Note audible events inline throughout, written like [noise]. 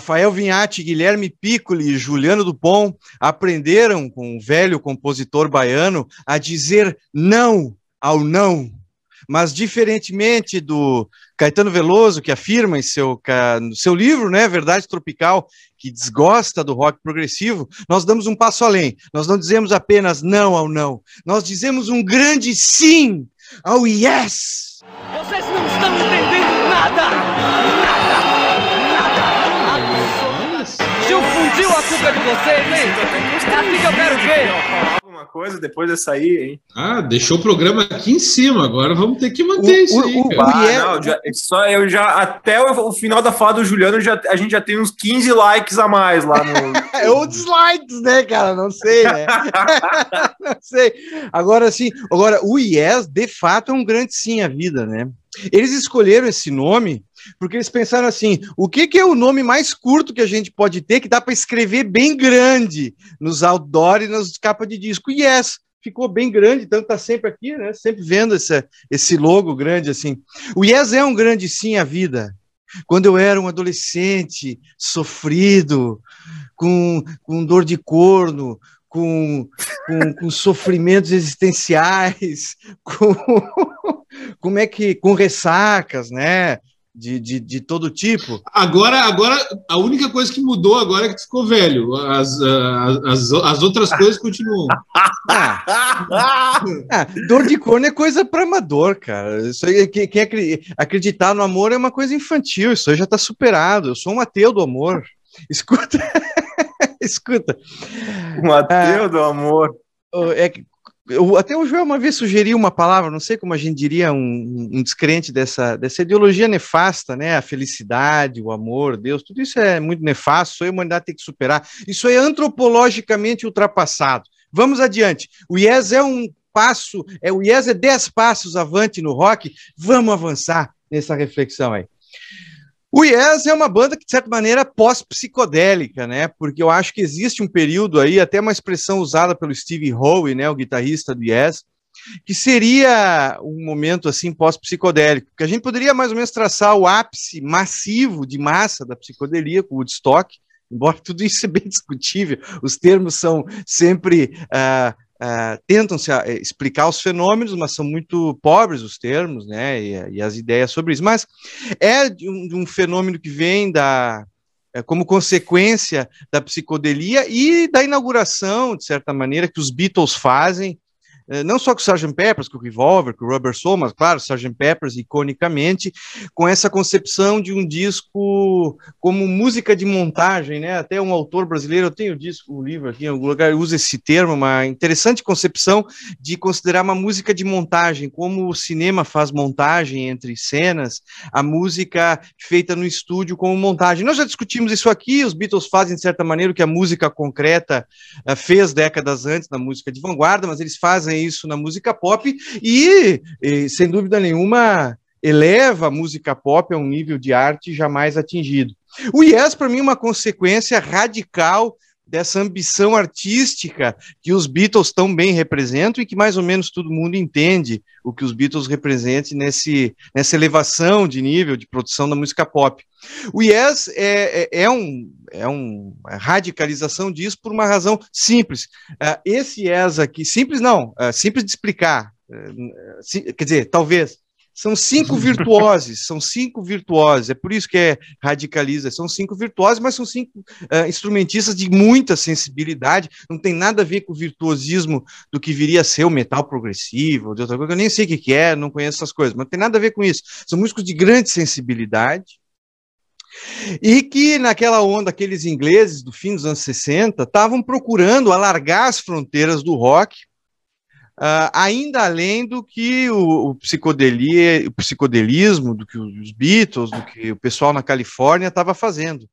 Rafael Vinhati, Guilherme Piccoli e Juliano Dupont aprenderam com o velho compositor baiano a dizer não ao não. Mas, diferentemente do Caetano Veloso, que afirma em seu, no seu livro, né, Verdade Tropical, que desgosta do rock progressivo, nós damos um passo além. Nós não dizemos apenas não ao não, nós dizemos um grande sim ao yes. Vocês não estão entendendo nada! Nada! Fundiu a cuca de vocês, hein? É assim que eu quero ver! alguma coisa depois dessa aí, hein? Ah, deixou o programa aqui em cima, agora vamos ter que manter o, isso aí. O, ah, não, já, só eu já até o, o, final da fala do Juliano, já, a gente já tem uns 15 likes a mais lá no. [laughs] Ou dislikes, né, cara? Não sei, né? [laughs] não sei. Agora sim, agora o Yes, de fato, é um grande sim a vida, né? Eles escolheram esse nome porque eles pensaram assim: o que, que, é o nome mais curto que a gente pode ter que dá para escrever bem grande nos outdoor e nas capas de disco? Yes, ficou bem grande, então tá sempre aqui, né? Sempre vendo esse, esse logo grande assim. O Yes é um grande sim a vida. Quando eu era um adolescente sofrido, com, com dor de corno, com, com, com sofrimentos existenciais, [laughs] com como é que com ressacas, né? De, de, de, todo tipo. Agora, agora, a única coisa que mudou agora é que ficou velho. As, as, as outras coisas continuam. Ah, [laughs] ah, dor de corno é coisa para amador, cara. Isso aí, quem, quem acreditar no amor é uma coisa infantil. Isso aí já está superado. Eu sou um ateu do amor. Escuta. [laughs] Escuta. Um ateu ah, do amor. É, eu, até o Joel uma vez sugeriu uma palavra, não sei como a gente diria, um, um, descrente dessa, dessa ideologia nefasta, né? A felicidade, o amor, Deus, tudo isso é muito nefasto, isso a humanidade tem que superar. Isso é antropologicamente ultrapassado. Vamos adiante. O IES é um passo, é, o IES é dez passos avante no rock. Vamos avançar nessa reflexão aí. O Yes é uma banda que, de certa maneira, pós-psicodélica, né? Porque eu acho que existe um período aí, até uma expressão usada pelo Steve Howe, né, o guitarrista do Yes, que seria um momento assim pós-psicodélico, que a gente poderia mais ou menos traçar o ápice massivo de massa da psicodelia com o Woodstock, [laughs] embora tudo isso é bem discutível, os termos são sempre uh, Uh, tentam se uh, explicar os fenômenos, mas são muito pobres os termos, né, e, e as ideias sobre isso. Mas é de um, de um fenômeno que vem da é, como consequência da psicodelia e da inauguração, de certa maneira, que os Beatles fazem eh, não só com o Sgt. Peppers, com o Revolver, com o Rubber Soul, mas claro, Sgt. Peppers iconicamente, com essa concepção de um disco como música de montagem, né? Até um autor brasileiro, eu tenho o disco, o livro aqui em algum lugar, usa esse termo, uma interessante concepção de considerar uma música de montagem, como o cinema faz montagem entre cenas, a música feita no estúdio como montagem. Nós já discutimos isso aqui, os Beatles fazem de certa maneira o que a música concreta uh, fez décadas antes na música de vanguarda, mas eles fazem isso na música pop e, e sem dúvida nenhuma, eleva a música pop a um nível de arte jamais atingido. O Yes, para mim, é uma consequência radical dessa ambição artística que os Beatles tão bem representam e que mais ou menos todo mundo entende o que os Beatles representam nesse, nessa elevação de nível de produção da música pop. O Yes é, é, é um, é uma radicalização disso por uma razão simples. Uh, esse Yes aqui, simples não, uh, simples de explicar, quer dizer, talvez, são cinco [laughs] virtuosos, são cinco virtuosos, é por isso que é radicaliza, são cinco virtuosos, mas são cinco uh, instrumentistas de muita sensibilidade, não tem nada a ver com o virtuosismo do que viria a ser o metal progressivo, de outra coisa, eu nem sei o que, que é, não conheço essas coisas, mas não tem nada a ver com isso. São músicos de grande sensibilidade, e que naquela onda, aqueles ingleses do fim dos anos 60 estavam procurando alargar as fronteiras do rock Uh, ainda além do que o, o, psicodelia, o psicodelismo, do que os Beatles, do que o pessoal na Califórnia estava fazendo.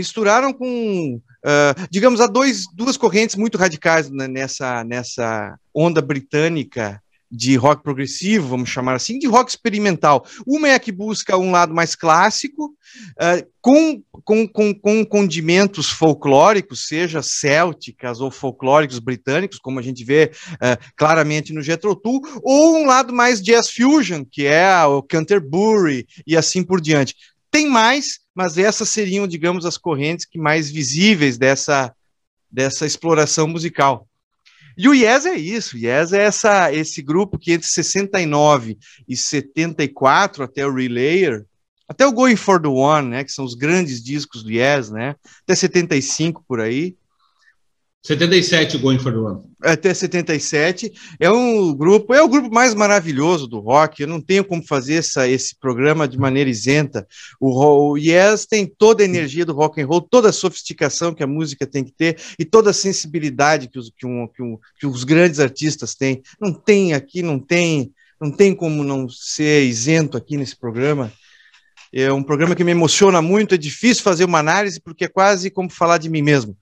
Misturaram com Uh, digamos, há dois, duas correntes muito radicais nessa, nessa onda britânica de rock progressivo, vamos chamar assim, de rock experimental. Uma é a que busca um lado mais clássico, uh, com, com, com, com, condimentos folclóricos, seja célticas ou folclóricos britânicos, como a gente vê uh, claramente no Jethro Tull, ou um lado mais jazz fusion, que é o Canterbury e assim por diante. Tem mais, mas essas seriam, digamos, as correntes que mais visíveis dessa, dessa exploração musical. E o Yes é isso, o Yes é essa, esse grupo que entre 69 e 74, até o Relayer, até o Going for the One, né, que são os grandes discos do Yes, né, até 75 por aí, 77, Going for the One. Até 77. É um grupo, é o grupo mais maravilhoso do rock. Eu não tenho como fazer essa, esse programa de maneira isenta. O, o Yes tem toda a energia do rock and roll, toda a sofisticação que a música tem que ter e toda a sensibilidade que os, que, um, que, um, que os grandes artistas têm. Não tem aqui, não tem, não tem como não ser isento aqui nesse programa. É um programa que me emociona muito. É difícil fazer uma análise porque é quase como falar de mim mesmo.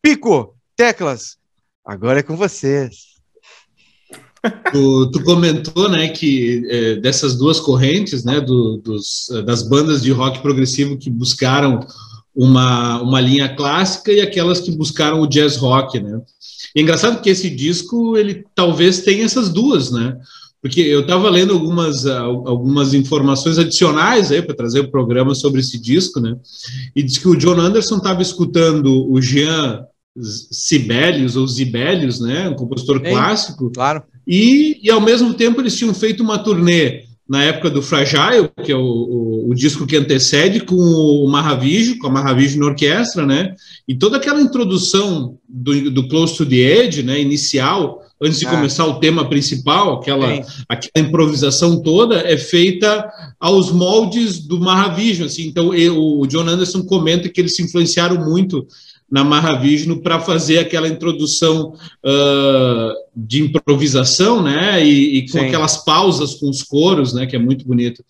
Pico, Teclas, agora é com vocês. Tu, tu comentou, né, que é, dessas duas correntes, né, do, dos, das bandas de rock progressivo que buscaram uma, uma linha clássica e aquelas que buscaram o jazz rock, né. E é engraçado que esse disco, ele talvez tenha essas duas, né, porque eu estava lendo algumas, algumas informações adicionais aí para trazer o programa sobre esse disco, né, e diz que o John Anderson estava escutando o Jean Sibelius ou Zibelius, né, um compositor Sim, clássico. Claro. E, e ao mesmo tempo eles tinham feito uma turnê na época do Fragile, que é o, o, o disco que antecede, com o Mahavishnu, com a Mahavishnu Orquestra, né? E toda aquela introdução do, do Close to the Edge, né, inicial, antes de ah. começar o tema principal, aquela, aquela improvisação toda é feita aos moldes do Mahavishnu, assim. Então, eu, o John Anderson comenta que eles se influenciaram muito na Mahavishnu para fazer aquela introdução uh, de improvisação, né? E, e com Sim. aquelas pausas com os coros, né? Que é muito bonito.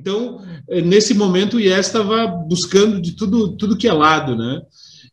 Então, nesse momento, o IES estava buscando de tudo, tudo que é lado, né?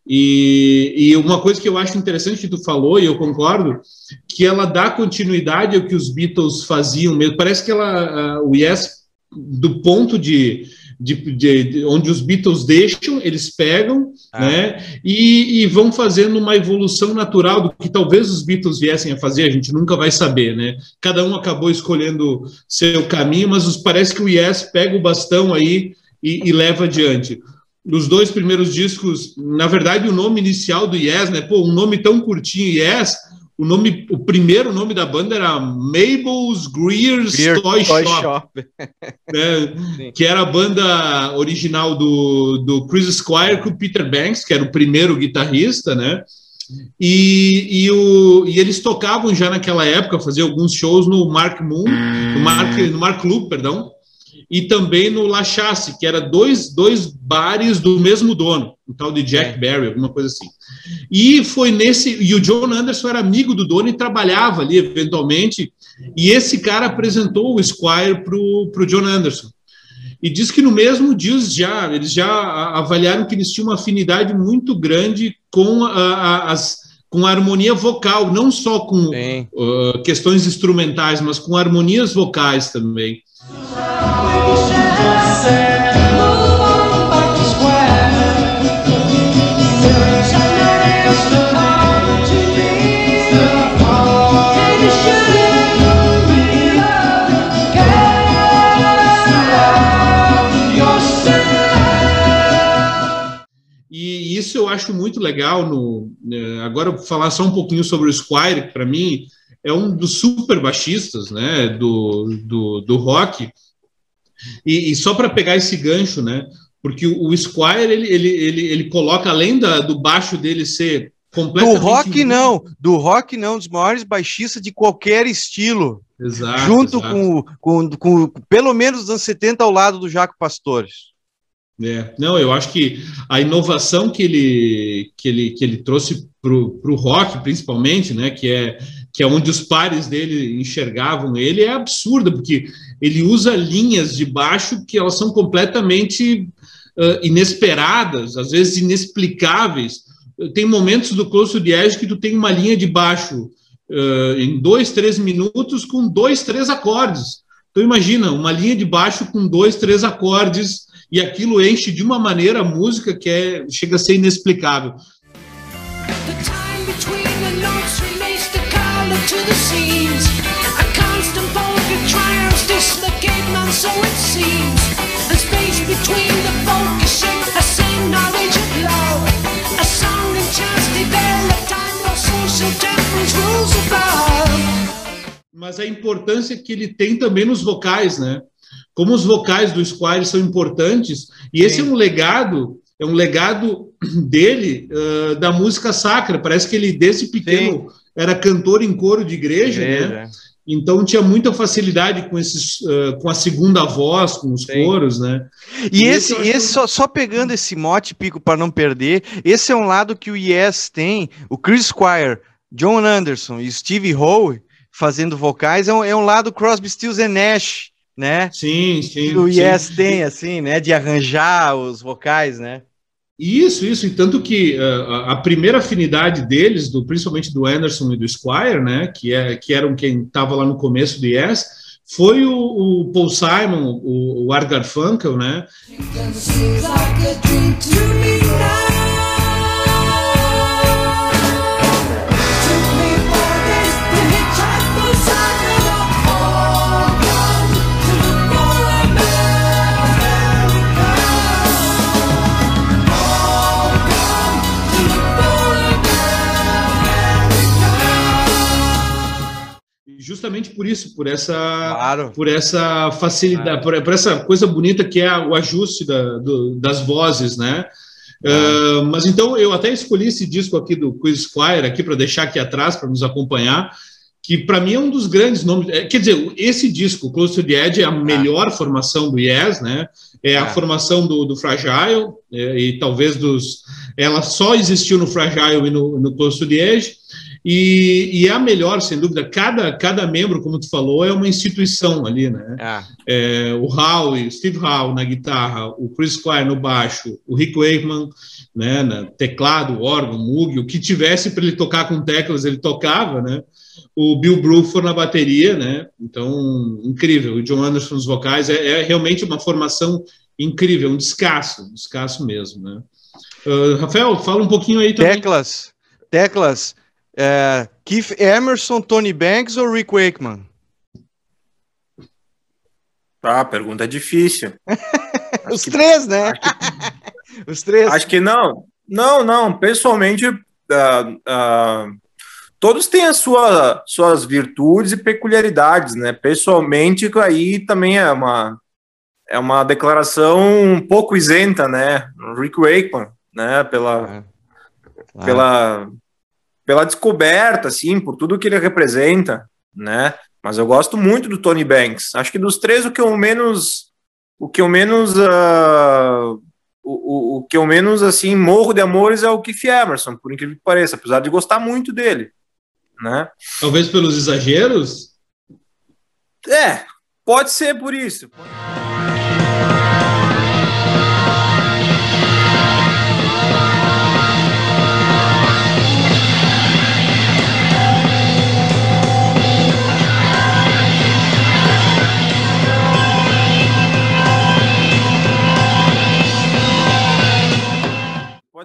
E, e, uma coisa que eu acho interessante que tu falou, e eu concordo, que ela dá continuidade ao que os Beatles faziam mesmo. Parece que ela, o Yes, do ponto de, de, de, de, onde os Beatles deixam, eles pegam, ah. né, e, e, vão fazendo uma evolução natural do que talvez os Beatles viessem a fazer, a gente nunca vai saber, né? Cada um acabou escolhendo seu caminho, mas parece que o Yes pega o bastão aí e, e leva adiante. Nos dois primeiros discos, na verdade, o nome inicial do Yes, né? Pô, um nome tão curtinho, Yes, o nome, o primeiro nome da banda era Mabel's Greer's Greer Toy, Toy, Shop, Shop. [laughs] né, que era a banda original do, do Chris Squire com o Peter Banks, que era o primeiro guitarrista, né? E, e, o, e eles tocavam já naquela época, faziam alguns shows no Mark Moon, no Mark, no Mark Loop, perdão, e também no La Chasse, que era dois, dois bares do mesmo dono, um tal de Jack é. Berry, alguma coisa assim. E foi nesse. E o John Anderson era amigo do dono e trabalhava ali eventualmente. E esse cara apresentou o Squire para o John Anderson. E diz que no mesmo dia já, eles já avaliaram que eles tinham uma afinidade muito grande com a, a, as com a harmonia vocal, não só com uh, questões instrumentais, mas com harmonias vocais também. E isso eu acho muito legal no né, agora falar só um pouquinho sobre o Squire, que para mim é um dos super baixistas, né, do, do, do rock. E, e só para pegar esse gancho, né? Porque o, o Squire ele, ele, ele, ele coloca além da, do baixo dele ser completamente do rock não, do rock não, dos maiores baixistas de qualquer estilo. Exato, junto exato. Com, com, com, pelo menos os anos 70 ao lado do Jaco Pastores. É, não, eu acho que a inovação que ele, que ele, que ele trouxe para o rock, principalmente, né, que é, que é onde os pares dele enxergavam ele, é absurda, porque ele usa linhas de baixo que elas são completamente uh, inesperadas, às vezes inexplicáveis. Tem momentos do Close de Edge que tu tem uma linha de baixo uh, em dois, três minutos com dois, três acordes. Então imagina, uma linha de baixo com dois, três acordes e aquilo enche de uma maneira a música que é, chega a ser inexplicável. So it seems. The space between the focusing, a same knowledge of love. A song and chance develop time, no social temperance rules above. Mas a importância que ele tem também nos vocais, né? Como os vocais do Squire são importantes, e Sim. esse é um legado é um legado [clears throat] dele uh, da música sacra. Parece que ele, desde pequeno, Sim. era cantor em coro de igreja, igreja. né? Então tinha muita facilidade com esses, uh, com a segunda voz, com os Sim. coros, né? E, e esse, esse só, só, pegando esse mote pico para não perder, esse é um lado que o Yes tem, o Chris Squire, John Anderson e Steve Howe fazendo vocais é um, é um lado Crosby, Stills e Nash, né? Sim, sim. O Yes sim. tem assim, né? De arranjar os vocais, né? Isso, isso, e tanto que uh, a primeira afinidade deles, do, principalmente do Anderson e do Squire, né, que, é, que eram quem estava lá no começo do Yes, foi o, o Paul Simon, o, o Art Garfunkel, né? Justamente por isso, por essa, claro. por essa facilidade, claro. por, por, essa coisa bonita que é o ajuste da, do, das vozes, né? Uh, mas então eu até escolhi esse disco aqui do Quiz Squire aqui para deixar aqui atrás para nos acompanhar, que para mim é um dos grandes nomes. É, quer dizer, esse disco, Close to the Edge, é a melhor formação do Yes, né? É a formação do, do Fragile é, e talvez dos. Ela só existiu no Fragile e no, no Close to the Edge. E, e, é a melhor, sem dúvida. Cada, cada membro, como tu falou, é uma instituição ali, né? Ah. É, o Howe, Steve Howe na guitarra, o Chris Squire no baixo, o Rick Wakeman né, na teclado, órgão, Moog, o que tivesse para ele tocar com teclas, ele tocava, né? O Bill Bruford na bateria, né? Então, incrível. O John Anderson nos vocais. É, é realmente uma formação incrível, um descasso, um descasso mesmo, né? Uh, Rafael, fala um pouquinho aí também. Teclas, teclas é, Keith Emerson, Tony Banks ou Rick Wakeman? Ah, pergunta é difícil. [laughs] Os que, três, né? Que, [laughs] Os três. Acho que não. Não, não. Pessoalmente, uh, uh, todos têm as sua, suas virtudes e peculiaridades, né? Pessoalmente, aí também é uma, é uma declaração um pouco isenta, né? Rick Wakeman, né? Pela, é. pela pela descoberta, assim, por tudo que ele representa, né? Mas eu gosto muito do Tony Banks. Acho que dos três o que eu menos, o que eu menos, uh, o, o, o, que eu menos assim morro de amores é o Keith Emerson, por incrível que pareça, apesar de gostar muito dele, né? Talvez pelos exageros. É, pode ser por isso. Pode...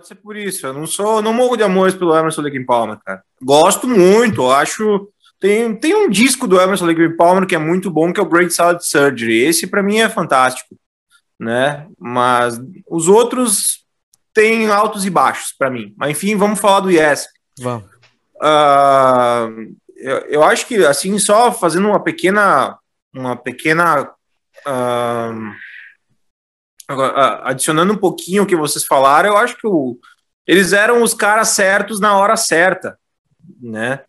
pode ser por isso. Eu não sou, não morro de amores pelo Emerson Lake Palmer, cara. Gosto muito, acho. Tem, tem um disco do Emerson Lake Palmer que é muito bom, que é o Great Salad Surgery. Esse para mim é fantástico, né? Mas os outros têm altos e baixos para mim. Mas enfim, vamos falar do Yes. Vamos. Uh, eu, eu acho que assim só fazendo uma pequena uma pequena uh, adicionando um pouquinho o que vocês falaram, eu acho que o, eles eram os caras certos na hora certa, né?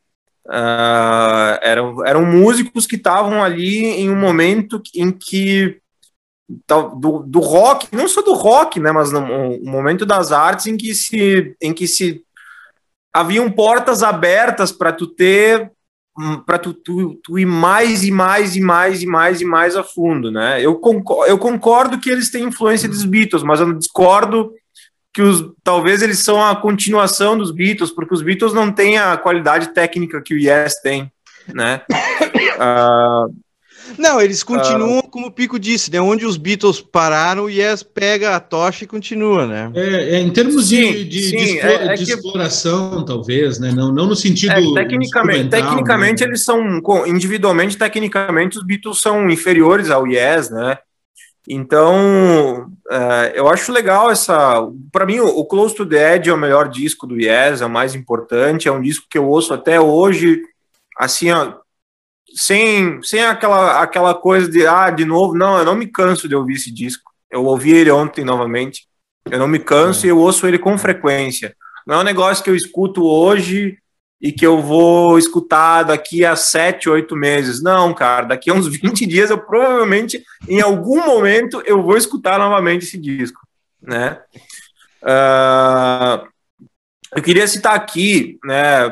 Uh, eram, eram músicos que estavam ali em um momento em que do, do rock, não só do rock, né, mas no, no momento das artes em que se, em que se haviam portas abertas para tu ter para tu, tu, tu, ir mais e mais e mais e mais e mais a fundo, né? Eu concordo, eu concordo que eles têm influência dos Beatles, mas eu discordo que os talvez eles são a continuação dos Beatles, porque os Beatles não têm a qualidade técnica que o Yes tem, né? Uh, [coughs] não, eles continuam, uh, como o Pico disse, né? Onde os Beatles pararam, o Yes pega a tocha e continua, né? É, é em termos sim, de, de, sim, de, é, é de que... exploração, talvez, né? Não, não no sentido. É, tecnicamente, tecnicamente né? eles são, individualmente, tecnicamente, os Beatles são inferiores ao Yes, né? Então, é, eu acho legal essa. Para mim, o Close to the Edge é o melhor disco do Yes, é o mais importante. É um disco que eu ouço até hoje, assim, ó, sem, sem aquela, aquela coisa de, ah, de novo. Não, eu não me canso de ouvir esse disco. Eu ouvi ele ontem novamente. Eu não me canso é. e eu ouço ele com frequência. Não é um negócio que eu escuto hoje e que eu vou escutar daqui a sete, oito meses. Não, cara, daqui a uns [laughs] 20 dias eu provavelmente, em algum momento, eu vou escutar novamente esse disco, né? Uh, eu queria citar aqui, né,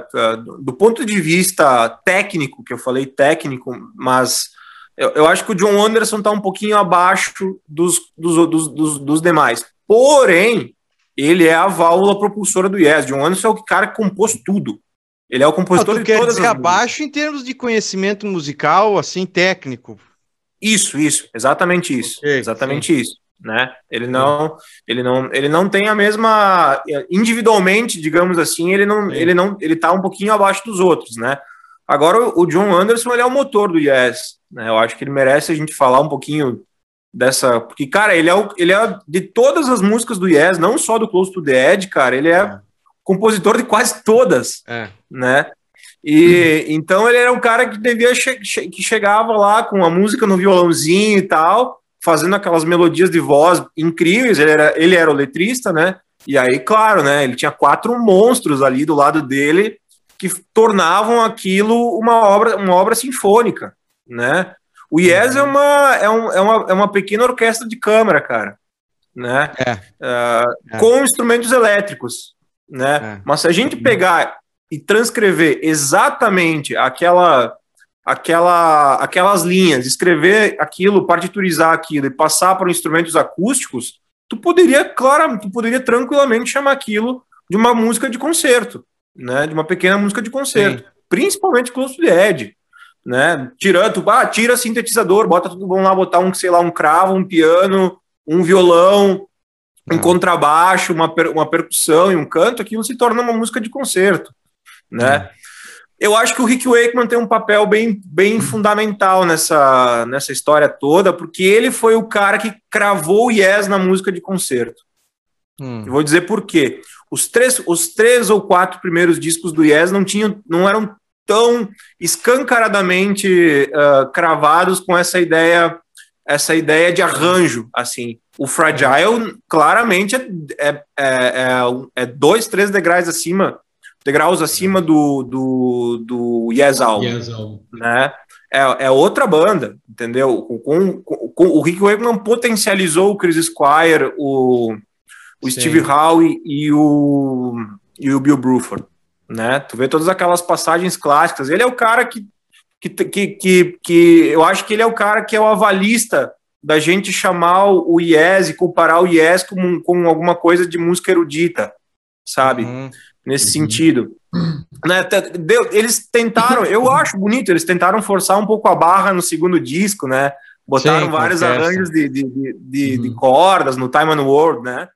do ponto de vista técnico, que eu falei técnico, mas eu, eu acho que o John Anderson está um pouquinho abaixo dos, dos, dos, dos, dos demais. Porém, ele é a válvula propulsora do Yes. John Anderson é o cara que compôs tudo. Ele é o compositor não, de todas dizer as abaixo em termos de conhecimento musical, assim, técnico. Isso, isso, exatamente isso, okay, exatamente sim. isso, né? Ele não, ele não, ele não tem a mesma individualmente, digamos assim, ele não, sim. ele não, ele tá um pouquinho abaixo dos outros, né? Agora o John Anderson ele é o motor do Yes, né? Eu acho que ele merece a gente falar um pouquinho dessa, porque cara, ele é o, ele é de todas as músicas do Yes, não só do Close to the Edge, cara, ele é, é compositor de quase todas, é. né? E uhum. então ele era um cara que devia che que chegava lá com a música no violãozinho e tal, fazendo aquelas melodias de voz incríveis. Ele era, ele era o letrista, né? E aí, claro, né? Ele tinha quatro monstros ali do lado dele que tornavam aquilo uma obra, uma obra sinfônica, né? O Yes é uhum. uma, é, um, é, uma, é uma pequena orquestra de câmara, cara, né? É. Uh, é. Com instrumentos elétricos né? É. Mas se a gente pegar e transcrever exatamente aquela, aquela, aquelas linhas, escrever aquilo, partiturizar aquilo e passar para instrumentos acústicos, tu poderia, claro, tu poderia tranquilamente chamar aquilo de uma música de concerto, né? De uma pequena música de concerto, Sim. principalmente Close to the Edge, né? Tirando, ah, tira sintetizador, bota tudo, vamos lá botar um, sei lá, um cravo, um piano, um violão, um contrabaixo, uma, per, uma percussão e um canto, aquilo se torna uma música de concerto, né? Eu acho que o Rick Wakeman tem um papel bem, bem fundamental nessa, nessa história toda, porque ele foi o cara que cravou o Yes na música de concerto. Hum. Eu vou dizer por quê. Os três, os três ou quatro primeiros discos do Yes não tinham, não eram tão escancaradamente uh, cravados com essa ideia, essa ideia de arranjo, assim. O Fragile claramente é, é, é, é, dois, três degraus acima, degraus acima do, do, do Yes All, yes All. né? É, é outra banda, entendeu? Com, com, com, o Rick Wakeman potencializou o Chris Squire, o, o Steve Howe e o, e o Bill Bruford, né? Tu vê todas aquelas passagens clássicas. Ele é o cara que, que, que, que, que eu acho que ele é o cara que é o avalista da gente chamar o Yes e comparar o Yes com, com alguma coisa de música erudita, sabe? Uhum. Nesse uhum. sentido. Né, eles tentaram, eu [laughs] acho bonito, eles tentaram forçar um pouco a barra no segundo disco, né? Botaram Sim, vários arranjos de, de, de, de, uhum. de cordas no Time and World, né?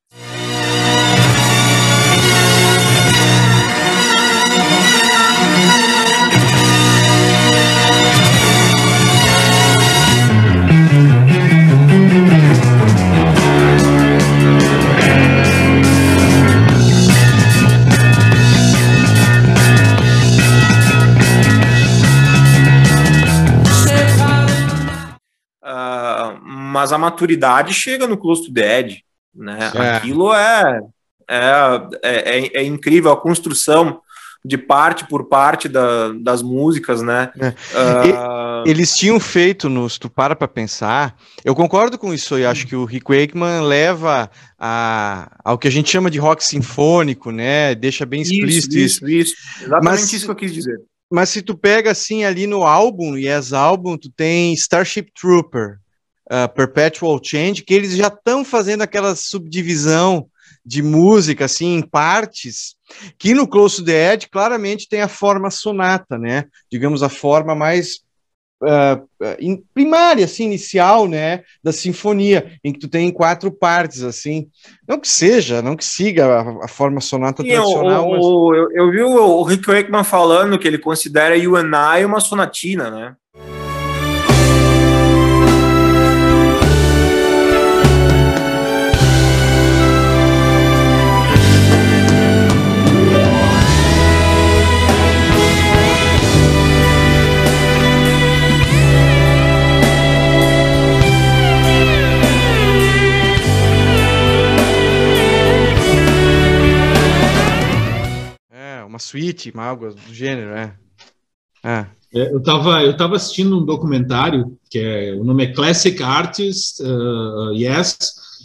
Mas a maturidade chega no Close to Dead, né? É. Aquilo é, é, é, é, incrível, a construção. de parte por parte da, das músicas, né? É. Uh... Eles tinham feito, no, se tu para para pensar, eu concordo com isso e acho que o Rick Wakeman leva a, ao que a gente chama de rock sinfônico, né? Deixa bem explícito isso. Isso, isso. Exatamente mas, isso que eu quis dizer. Mas se tu pega assim ali no álbum, Yes Album, tu tem Starship Trooper, uh, Perpetual Change, que eles já estão fazendo aquela subdivisão de música, assim, em partes, que no Close to the Edge claramente tem a forma sonata, né? Digamos, a forma mais uh, primária, assim, inicial, né, da sinfonia, em que tu tem quatro partes, assim. Não que seja, não que siga a, a forma sonata Sim, tradicional, mas... eu, eu, vi o, o Rick Wakeman falando que ele considera You and I uma sonatina, né? Uma suíte, uma algo do gênero, né? É. É, eu estava eu tava assistindo um documentário que é o nome é Classic Artist uh, Yes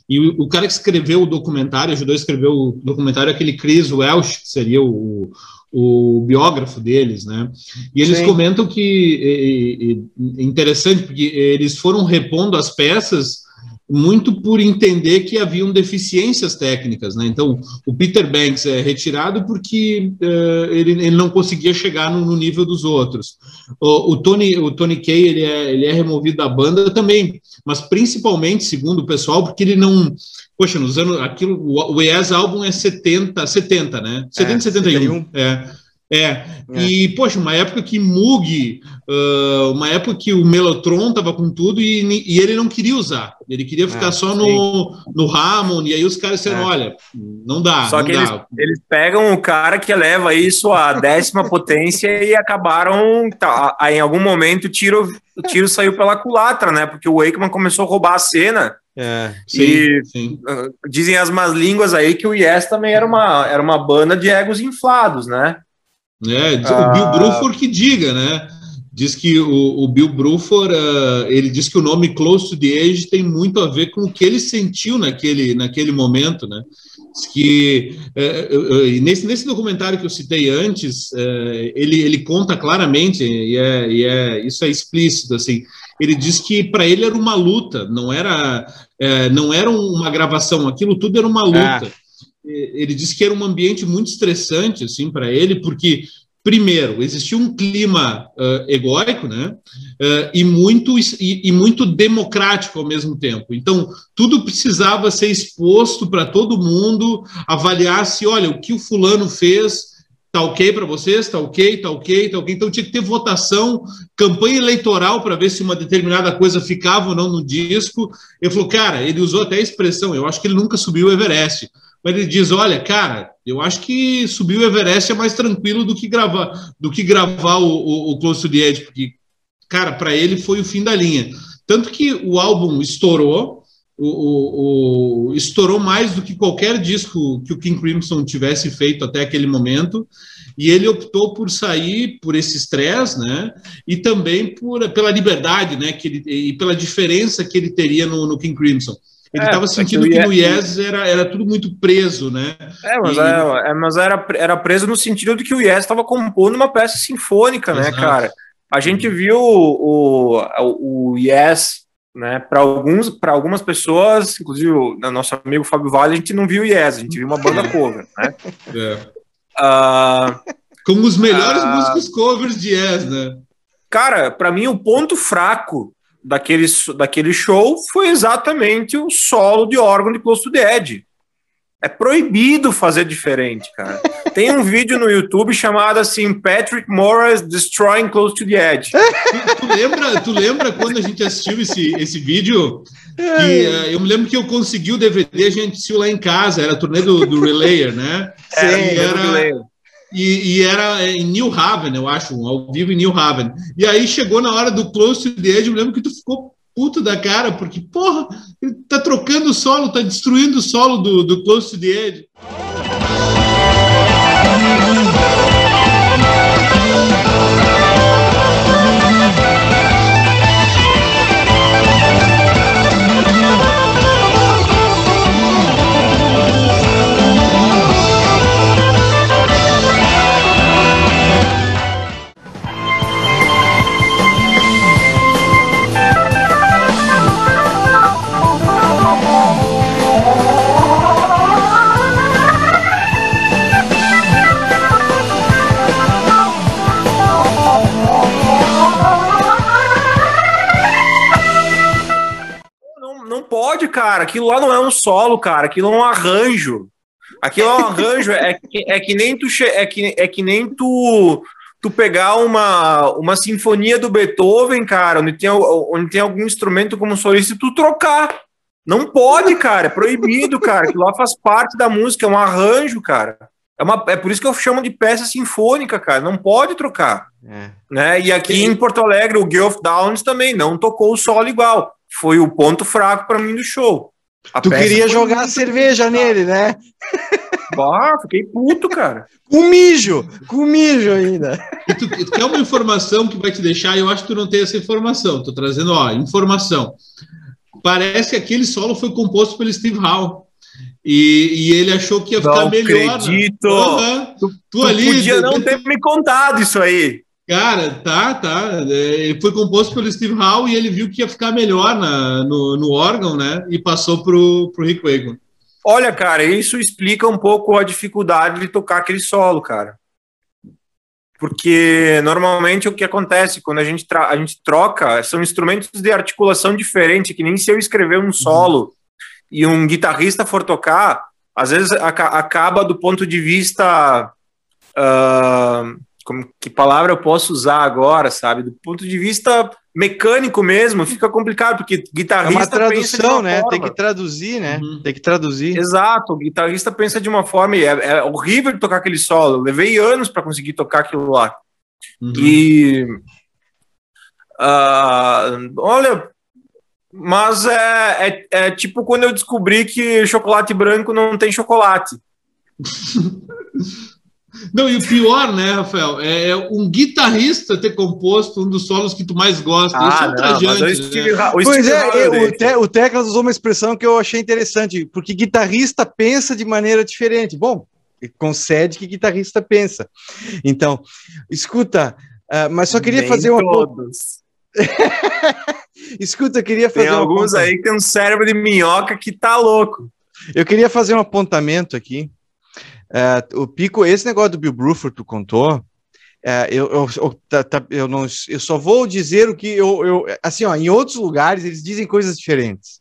e o, o, cara que escreveu o documentário ajudou a escrever o documentário é aquele Chris Welsh que seria o, o biógrafo deles, né? E eles Sim. comentam que é, é, interessante porque eles foram repondo as peças muito por entender que haviam deficiências técnicas, né? Então, o Peter Banks é retirado porque uh, ele, ele, não conseguia chegar no, no nível dos outros. O, o, Tony, o Tony Kay ele é, ele é removido da banda também, mas principalmente, segundo o pessoal, porque ele não. Poxa, nos anos. Aquilo, o Yes álbum é 70, 70, né? 70 é, 71. 71. É. É. é. e, poxa, uma época que Moog, uh, uma época que o Melotron tava com tudo e, e ele não queria usar. Ele queria ficar é, só no, no Hammond, e aí os caras disseram, é. olha, não dá. Só não que dá. Eles, eles pegam o cara que eleva isso à décima potência e acabaram, tá, em algum momento, o tiro, o tiro saiu pela culatra, né? Porque o Wakeman começou a roubar a cena é, sim, e sim. Dizem as más línguas aí que o Yes também era uma, era uma banda de egos inflados, né? É, o Bill ah. Bruford que diga, né? Diz que o, o Bill Bruford, uh, ele diz que o nome Close to the Edge tem muito a ver com o que ele sentiu naquele, naquele momento, né? Diz que uh, uh, nesse, nesse documentário que eu citei antes, ele, ele conta claramente, e, é, e é, isso é explícito, assim, ele diz que para ele era uma luta, não era, não era uma gravação, aquilo tudo era uma luta. É ele disse que era um ambiente muito estressante assim para ele, porque primeiro existia um clima uh, egóico, né, uh, e muito e, e, muito democrático ao mesmo tempo. Então tudo precisava ser exposto para todo mundo, avaliar se, olha, o que o fulano fez Tá ok para vocês? Tá ok? Tá ok? Tá ok? Então tinha que ter votação, campanha eleitoral para ver se uma determinada coisa ficava ou não no disco. Ele falou, cara, ele usou até a expressão, eu acho que ele nunca subiu o Everest mas ele diz: olha, cara, eu acho que subir o Everest é mais tranquilo do que gravar, do que gravar o, o, o Close to the Edge, porque, cara, para ele foi o fim da linha. Tanto que o álbum estourou, o, o, estourou mais do que qualquer disco que o King Crimson tivesse feito até aquele momento, e ele optou por sair por esse estresse, né? E também por, pela liberdade, né? Que ele, e pela diferença que ele teria no, no King Crimson. Ele estava é, sentindo que, no Yes era, era tudo muito preso, né? É, mas, e... é, mas era, era preso no sentido de que o Yes estava compondo uma peça sinfônica, né, Exato. né, cara? A gente viu o, o, o Yes, né, para alguns, para algumas pessoas, inclusive o nosso amigo Fábio Vale, a gente não viu o Yes, a gente viu uma banda cover, né? É. Uh, Como os melhores uh, músicos covers de Yes, né? Cara, para mim o ponto fraco daquele, daquele show foi exatamente o solo de órgão de Close to the Edge. É proibido fazer diferente, cara. [laughs] Tem um vídeo no YouTube chamado assim Patrick Morris Destroying Close to the Edge. [laughs] Tu, tu lembra, tu lembra quando a gente assistiu esse, esse vídeo? Que, uh, eu me lembro que eu consegui o DVD, a gente assistiu lá em casa, era a turnê do, do Relayer, né? Sim, era, e, e, era em New Haven, eu acho, ao vivo em New Haven. E aí chegou na hora do Close to the Edge, eu lembro que tu ficou puto da cara, porque, porra, tá trocando o solo, tá destruindo o solo do, do Close to the Edge. Aquilo lá não é um solo, cara. Aquilo é um arranjo. Aquilo é um arranjo. É que, é que nem tu é que, é que nem tu tu pegar uma, uma sinfonia do Beethoven, cara, onde tem, onde tem algum instrumento como solista, e tu trocar. Não pode, cara, é proibido, cara. Aquilo lá faz parte da música, é um arranjo, cara. É, uma, é por isso que eu chamo de peça sinfônica, cara. Não pode trocar. É. Né? E aqui em Porto Alegre, o Geoff Downs também não tocou o solo igual. Foi o ponto fraco para mim do show. A tu queria jogar cerveja nele, né? Bah, fiquei puto, cara. [laughs] Com mijo, com mijo ainda. E tu, tu quer uma informação que vai te deixar, eu acho que tu não tem essa informação. Tô trazendo, ó, informação. Parece que aquele solo foi composto pelo Steve Howe. E, e ele achou que ia ficar não melhor. Não acredito! Né? Tu, tu, tu ali, podia não ter me contado isso aí. Cara, tá, tá. É, foi composto pelo Steve Howe e ele viu que ia ficar melhor na, no, no órgão, né? E passou pro, pro Rick Wakeman. Olha, cara, isso explica um pouco a dificuldade de tocar aquele solo, cara. Porque normalmente o que acontece quando a gente, a gente troca são instrumentos de articulação diferente, que nem se eu escrever um solo uhum. e um guitarrista for tocar, às vezes acaba do ponto de vista. Uh, como, que palavra eu posso usar agora, sabe? Do ponto de vista mecânico mesmo, fica complicado, porque guitarrista. É uma tradução, né? Forma. Tem que traduzir, né? Uhum. Tem que traduzir. Exato, o guitarrista pensa de uma forma e é, é horrível tocar aquele solo. Eu levei anos para conseguir tocar aquilo lá. Uhum. E. Uh, olha, mas é, é, é, tipo quando eu descobri que chocolate branco não tem chocolate. [laughs] Não, e o pior, né, Rafael, é, é, um guitarrista ter composto um dos solos que tu mais gosta. Ah, Isso é ultrajante. Né? Pois é, o, te, o Teclas usou uma expressão que eu achei interessante, porque guitarrista pensa de maneira diferente. Bom, concede que guitarrista pensa. Então, escuta, uh, mas só queria Nem fazer uma. Todos. [laughs] escuta, eu queria fazer. Tem alguns aí que tem um cérebro de minhoca que tá louco. Eu queria fazer um apontamento aqui é, o Pico, esse negócio do Bill Bruford tu contou, é, eu, eu, eu, tá, tá, eu, não, eu só vou dizer o que eu, eu. Assim, ó, em outros lugares eles dizem coisas diferentes.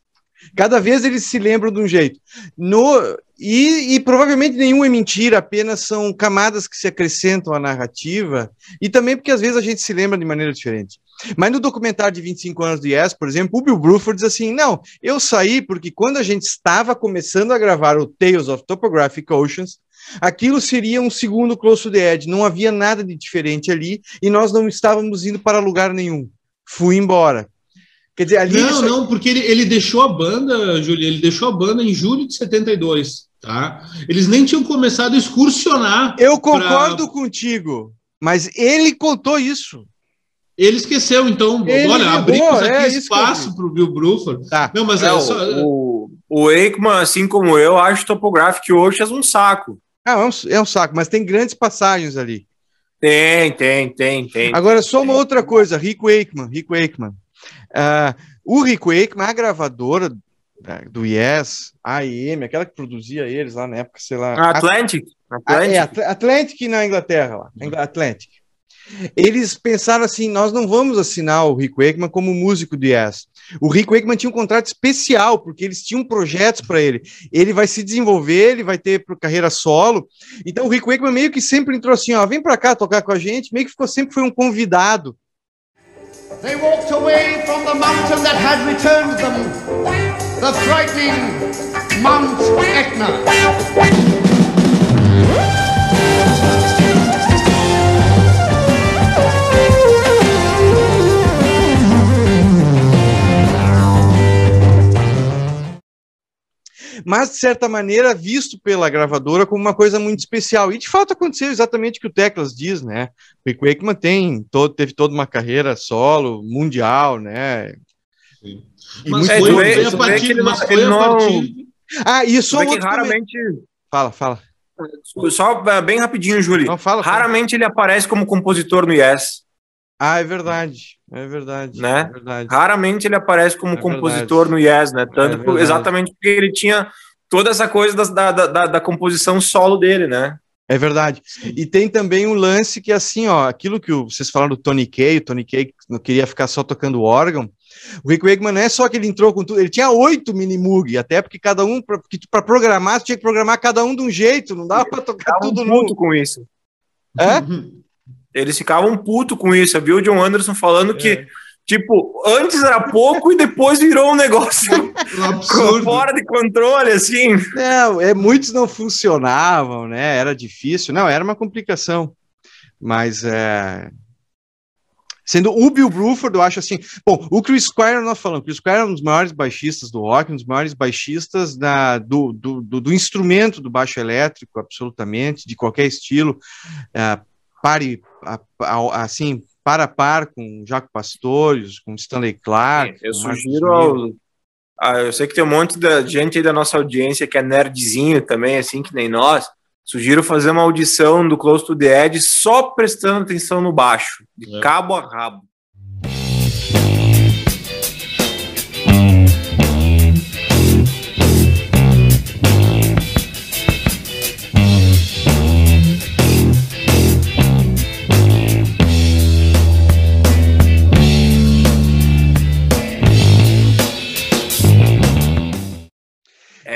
Cada vez eles se lembram de um jeito. No, e, e, provavelmente nenhum é mentira, apenas são camadas que se acrescentam à narrativa, e também porque às vezes a gente se lembra de maneira diferente. Mas no documentário de 25 anos do Yes, por exemplo, o Bill Bruford diz assim: não, eu saí porque quando a gente estava começando a gravar o Tales of Topographic Oceans, Aquilo seria um segundo Close to the Edge, não havia nada de diferente ali e nós não estávamos indo para lugar nenhum. Fui embora. Quer dizer, ali. Não, não, porque ele, ele deixou a banda, Júlio, ele deixou a banda em julho de 72, tá? Eles nem tinham começado a excursionar. Eu concordo pra... contigo, mas ele contou isso. Ele esqueceu, então, ele olha, abrimos aqui é espaço para o Bill Bruford. Tá. Não, mas é, é só... o, o Aikman, assim como eu, acho Topographic Oceans um saco. Ah, é um, é um saco, mas tem grandes passagens ali. Tem, tem, tem, tem. Agora, só uma outra coisa, Rico Wakeman, Rico Wakeman. Uh, o Rico Wakeman, a gravadora do Yes, a AM, aquela que produzia eles lá na época, sei lá. Atlantic? Atlantic, é, Atlantic na Inglaterra, lá. Atlantic. Eles pensaram assim: nós não vamos assinar o Rick Wakeman como músico do Yes. O Rick Wakeman tinha um contrato especial, porque eles tinham projetos para ele. Ele vai se desenvolver, ele vai ter carreira solo. Então o Rick Wakeman meio que sempre entrou assim: ó, vem para cá tocar com a gente, meio que ficou sempre foi um convidado. They walked away from the mountain that had returned them, the frightening Mount Etna. Mas de certa maneira visto pela gravadora como uma coisa muito especial. E de fato aconteceu exatamente o que o Teclas diz, né? O Rick Wakeman tem, todo, teve toda uma carreira solo, mundial, né? Sim. Mas foi, foi a partir, mas foi a partir... Ah, isso é raramente... Fala, fala. Só é, bem rapidinho, Júlio. Não, fala, Raramente fala. ele aparece como compositor no Yes. Ah, é verdade. É verdade. Né? É verdade. Raramente ele aparece como é compositor verdade. no Yes, né? Tanto é exatamente porque ele tinha toda essa coisa da, da, da, da, composição solo dele, né? É verdade. E tem também um lance que, assim, ó, aquilo que vocês falaram do Tony Kay, o Tony Kay não queria ficar só tocando órgão, O Rick Wakeman não é só que ele entrou com tudo, ele tinha oito mini Moog, até porque cada um, para programar, você tinha que programar cada um de um jeito, não dava para tocar tudo um no. com isso. É? Eles ficavam puto com isso. Eu vi o John Anderson falando é. que, tipo, antes era pouco e depois virou um negócio [laughs] um fora de controle, assim. Não, é, muitos não funcionavam, né? Era difícil. Não, era uma complicação. Mas é, Sendo o Bill Bruford, eu acho assim. Bom, o Chris Squire, nós falamos, o Chris Squire é um dos maiores baixistas do rock, um dos maiores baixistas da, do, do, do, do instrumento do baixo elétrico, absolutamente, de qualquer estilo. É, pare, a, a, assim, para a par com Jaco Pastores, com Stanley Clark. eu sugiro ao, ah, eu sei que tem um monte de gente aí da nossa audiência que é nerdzinho também, assim que nem nós. Sugiro fazer uma audição do Close to the Edge só prestando atenção no baixo, de é. cabo a rabo.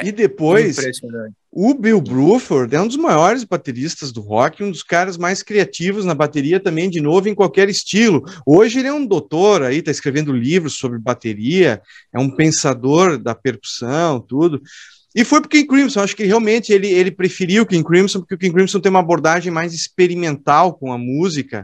E depois, o Bill Bruford é um dos maiores bateristas do rock, um dos caras mais criativos na bateria também, de novo, em qualquer estilo. Hoje ele é um doutor aí, está escrevendo livros sobre bateria, é um pensador da percussão, tudo. E foi porque o King Crimson, acho que realmente ele, ele preferiu o King Crimson, porque o King Crimson tem uma abordagem mais experimental com a música,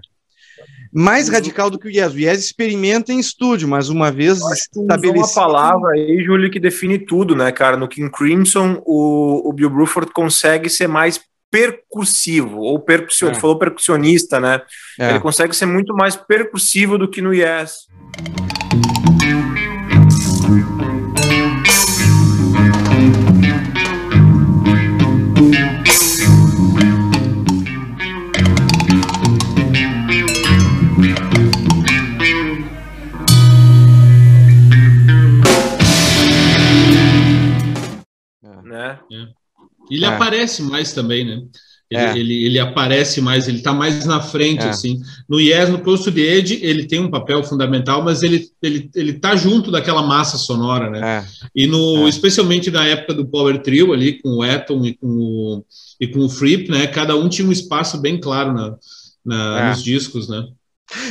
mais uhum. radical do que o Yes. O Yes experimenta em estúdio, mas uma vez estabelecido... uma palavra aí, Júlio, que define tudo, né, cara? No King Crimson, o, o Bill Bruford consegue ser mais percussivo, ou percussion, é. falou percussionista, né? É. Ele consegue ser muito mais percussivo do que no Yes. Ele é. aparece mais também, né? Ele, é. ele, ele, aparece mais, ele está mais na frente, é. assim. No Yes, no Close to the Edge, ele tem um papel fundamental, mas ele, ele, ele tá junto daquela massa sonora, né? É. E no, é. especialmente na época do Power Trio ali, com o Eton e com o, e com o Fripp, né? Cada um tinha um espaço bem claro na, na é. nos discos, né?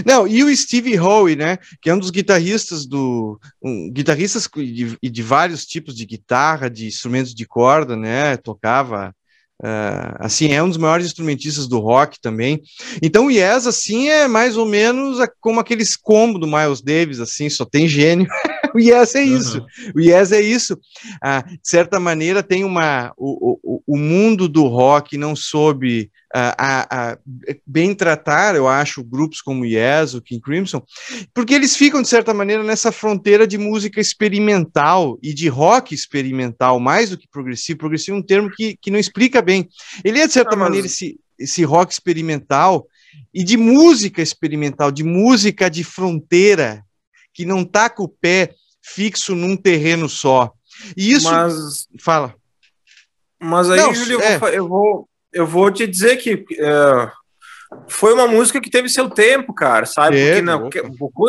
Não, e o Steve Howe, né, que é um dos guitarristas do um, guitarristas de, de, vários tipos de guitarra, de instrumentos de corda, né, tocava uh, assim, é um dos maiores instrumentistas do rock também. Então o Yes assim é mais ou menos como aqueles combo do Miles Davis assim, só tem gênio. [laughs] [laughs] o Yes é isso. Uhum. O Yes é isso. Ah, de certa maneira tem uma o, o, o mundo do rock não soube a, a, bem tratar, eu acho, grupos como Yes, o King Crimson, porque eles ficam, de certa maneira, nessa fronteira de música experimental e de rock experimental, mais do que progressivo. Progressivo é um termo que, que não explica bem. Ele é, de certa maneira, esse, esse rock experimental e de música experimental, de música de fronteira, que não está com o pé fixo num terreno só. E isso. Mas... Fala. Mas aí, não, Júlio, é... eu vou eu vou te dizer que é, foi uma música que teve seu tempo, cara, sabe? Porque não,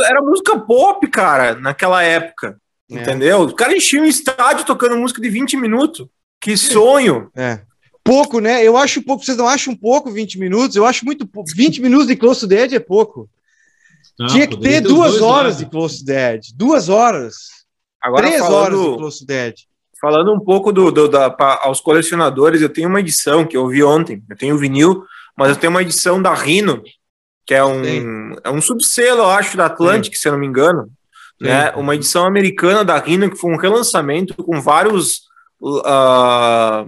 era música pop, cara, naquela época. É. Entendeu? O cara enchia um estádio tocando música de 20 minutos. Que sonho! É. Pouco, né? Eu acho pouco. Vocês não acham pouco 20 minutos? Eu acho muito pouco. 20 minutos de Close to Dead é pouco. Não, Tinha que ter duas horas de Close Dead. Duas horas. Agora, Três falando, horas de Close Dead. Falando um pouco do, do da, pra, aos colecionadores, eu tenho uma edição que eu vi ontem, eu tenho vinil, mas eu tenho uma edição da Rhino, que é um, é um subselo, eu acho, da Atlantic, Sim. se eu não me engano. Né? Uma edição americana da Rhino, que foi um relançamento com vários. Uh,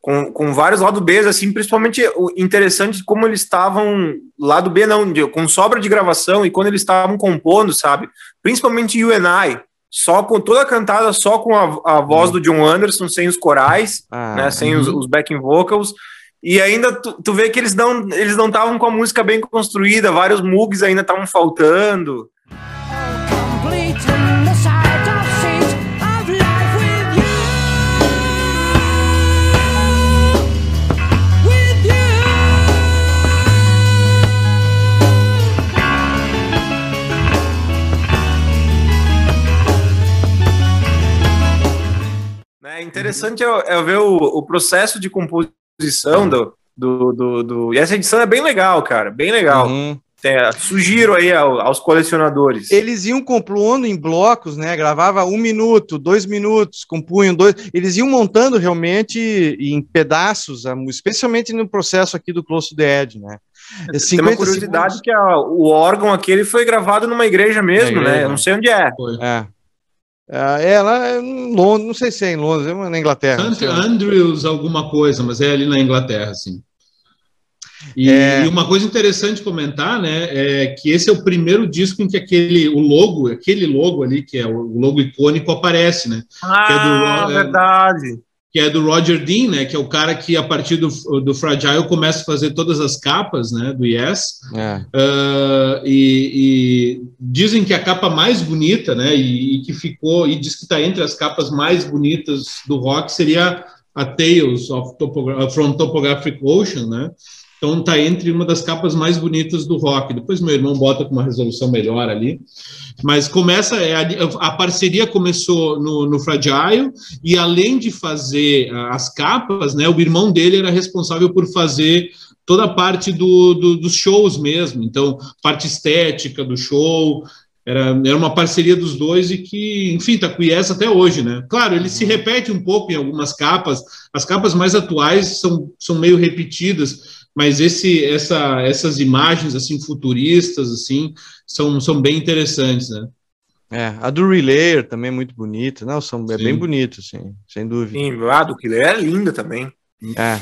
com, com vários lado B, assim, principalmente interessante como eles estavam lado B não, com sobra de gravação e quando eles estavam compondo, sabe? Principalmente You and I, só com toda a cantada, só com a, a voz hum. do John Anderson, sem os corais, ah, né, sem os, uhum. os backing vocals. E ainda tu, tu vê que eles não eles não estavam com a música bem construída, vários mugs ainda estavam faltando. Interessante é, é ver o, o, processo de composição do, do, do, do, E essa edição é bem legal, cara, bem legal. Uhum. É, sugiro aí aos colecionadores. Eles iam compondo em blocos, né? Gravava um minuto, dois minutos, compunham dois. Eles iam montando realmente em pedaços, especialmente no processo aqui do Close to the Edge, né? Tem uma curiosidade segundos. que a, o órgão aqui ele foi gravado numa igreja mesmo, igreja. né? Eu não sei onde é. Foi. É. É, é lá em Londres, não sei se é em Londres, é na Inglaterra. Andrews, alguma coisa, mas é ali na Inglaterra, sim. E, é... e, uma coisa interessante comentar, né, é que esse é o primeiro disco em que aquele o logo, aquele logo ali que é o logo icônico aparece, né? Ah, que é do, é, verdade. Que é do Roger Dean, né? Que é o cara que a partir do, do Fragile começa a fazer todas as capas, né? Do Yes. É. Uh, e, e, dizem que a capa mais bonita, né? E, e que ficou e diz que está entre as capas mais bonitas do rock seria a Tales of Topogra from Topographic Ocean, né? Então tá entre uma das capas mais bonitas do rock. Depois meu irmão bota com uma resolução melhor ali. Mas começa é, a, parceria começou no, no Fragile e além de fazer as capas, né, o irmão dele era responsável por fazer toda a parte do, do, dos shows mesmo. Então parte estética do show, era, era uma parceria dos dois e que, enfim, tá com o até hoje, né? Claro, ele se repete um pouco em algumas capas, as capas mais atuais são, são meio repetidas, mas esse, essa, essas imagens assim futuristas assim são, são bem interessantes, né? É, a do Relayer também é muito bonita, não, são é bem bonito, sim, sem dúvida. Sim, a do Relayer é linda também. É.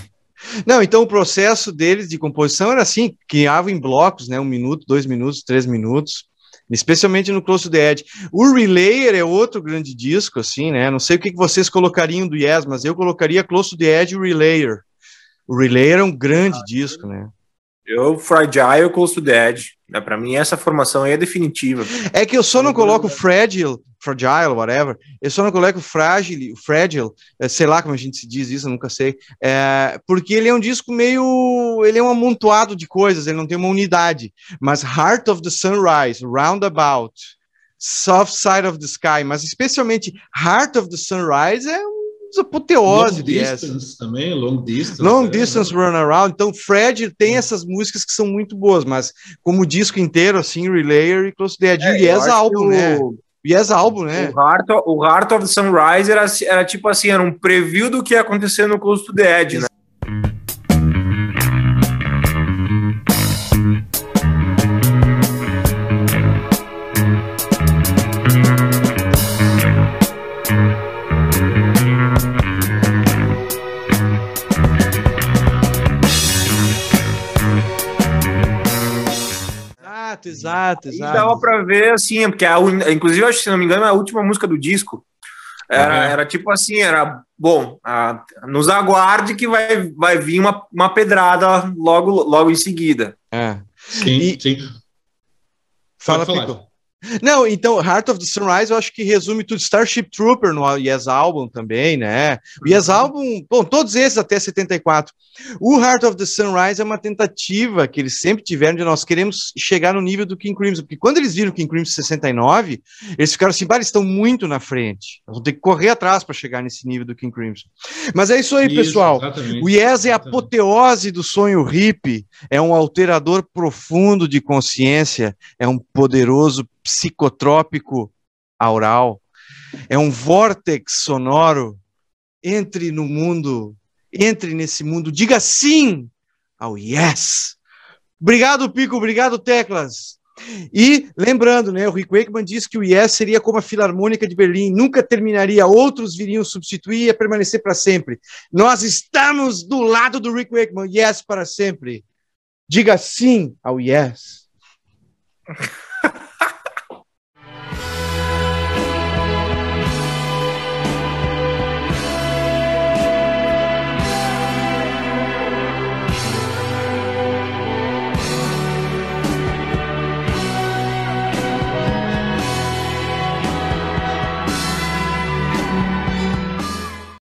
Não, então o processo deles de composição era assim, criava em blocos, né, um minuto, dois minutos, três minutos, especialmente no Close to the Edge. O Relayer é outro grande disco, assim, né, não sei o que vocês colocariam do Yes, mas eu colocaria Close to the Edge e Relayer. O Relay era um grande ah, disco, né? Eu, Fragile, Close to Dead. Né? Para mim, essa formação aí é definitiva. É que eu só não coloco Fragile, Fragile, whatever. Eu só não coloco Fragile, Fragile, é, sei lá como a gente se diz isso, eu nunca sei. É, porque ele é um disco meio. Ele é um amontoado de coisas, ele não tem uma unidade. Mas Heart of the Sunrise, Roundabout, Soft Side of the Sky, mas especialmente Heart of the Sunrise é um apoteose long distance também, long distance. Long é, distance né? run around. Então, Fred tem essas músicas que são muito boas, mas como disco inteiro, assim, Relayer e Close to the Edge, é, e Yes álbum, né? O... Yes álbum, né? O Heart, o Heart of the Sunrise era, era tipo assim, era um preview do que ia acontecer no Close to the Edge, né? Exato, exato, exato. E dava para ver assim, porque a, inclusive, acho que se não me engano, é a última música do disco. Era, uhum. era tipo assim, era bom, a, nos aguarde que vai, vai vir uma, uma pedrada logo, logo em seguida. É. Sim, e... sim. Fala, Pico. Não, então, Heart of the Sunrise eu acho que resume tudo. Starship Trooper no Yes Album também, né? O Yes uhum. Album, bom, todos esses até 74. O Heart of the Sunrise é uma tentativa que eles sempre tiveram de nós queremos chegar no nível do King Crimson, porque quando eles viram King Crimson 69, eles ficaram assim, eles estão muito na frente. Vão ter que correr atrás para chegar nesse nível do King Crimson. Mas é isso aí, isso, pessoal. Exatamente. O Yes é a apoteose do sonho hippie, é um alterador profundo de consciência, é um poderoso psicotrópico aural, é um vórtex sonoro. Entre no mundo, entre nesse mundo, diga sim ao yes. Obrigado, Pico, obrigado, Teclas. E lembrando, né, o Rick Wakeman disse que o Yes seria como a Filarmônica de Berlim, nunca terminaria, outros viriam substituir e permanecer para sempre. Nós estamos do lado do Rick Wakeman, Yes para sempre. Diga sim ao Yes. [laughs]